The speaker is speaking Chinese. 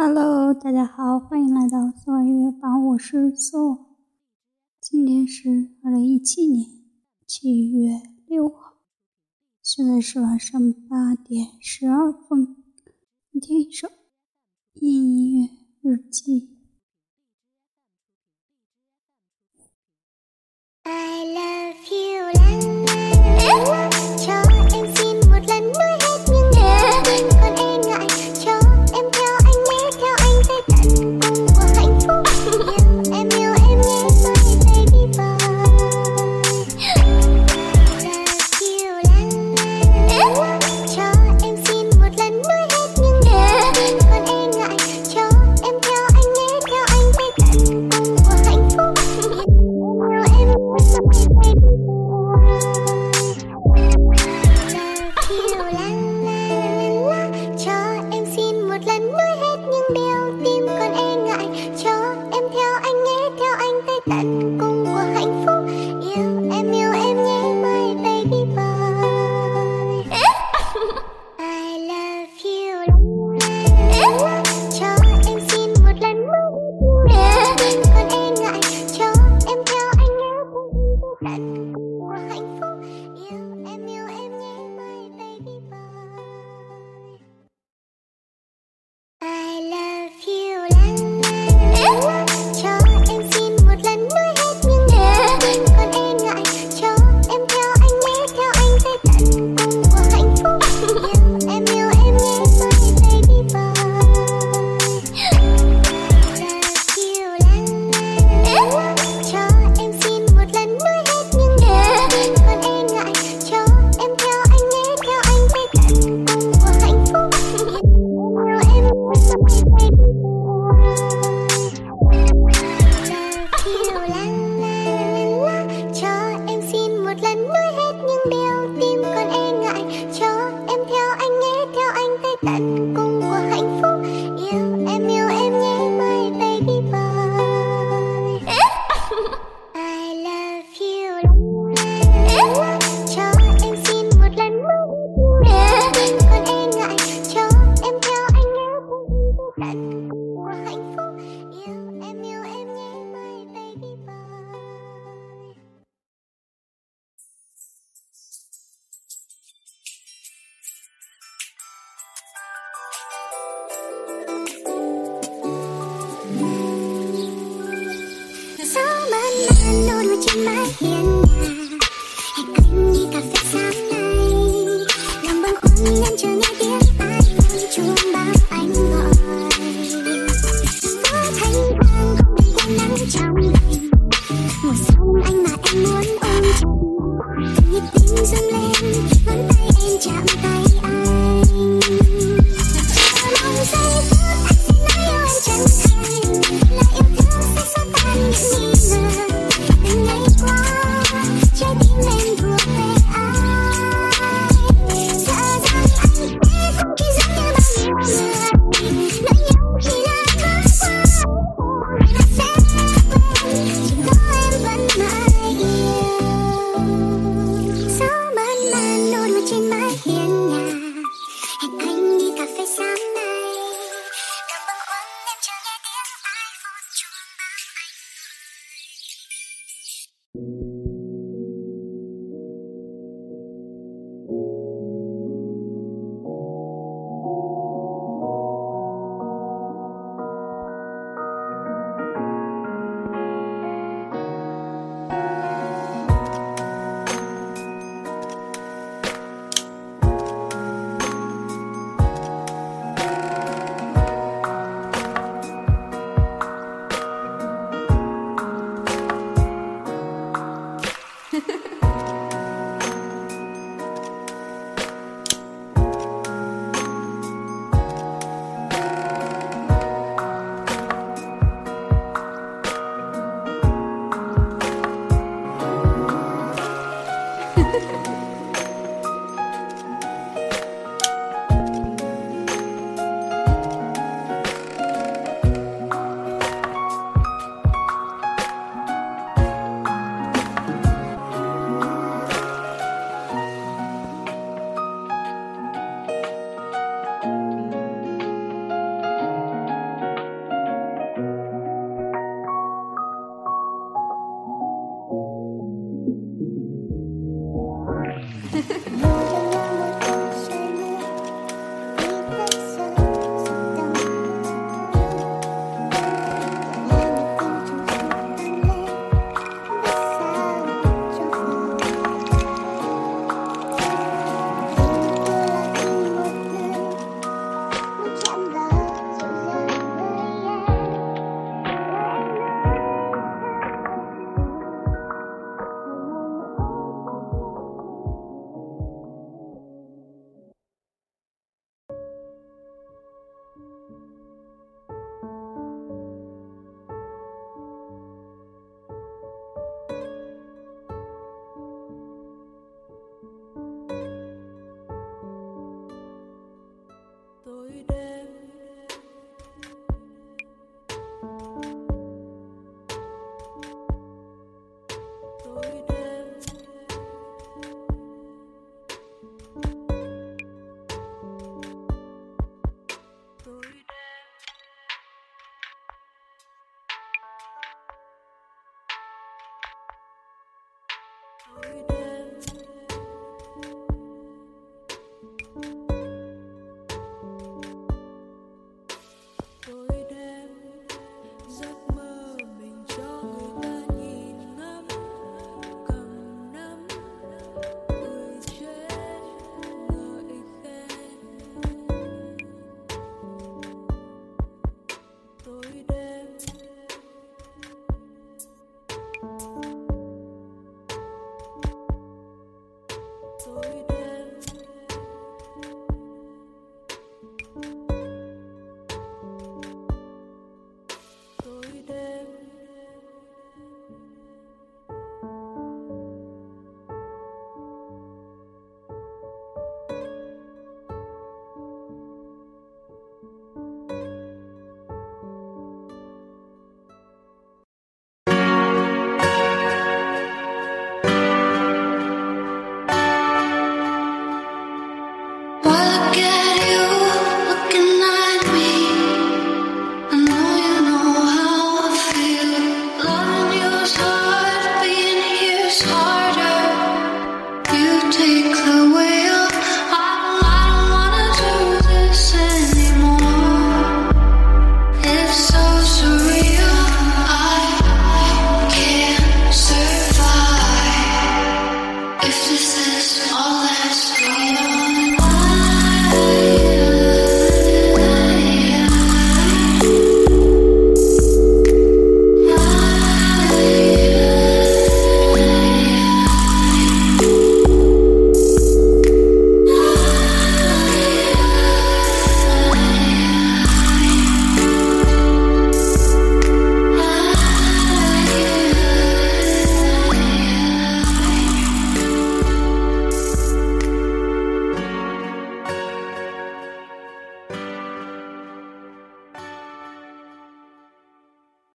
Hello，大家好，欢迎来到苏尔音乐房，我是苏。今天是二零一七年七月六号，现在是晚上八点十二分。听一首音乐日记。Thank you. You.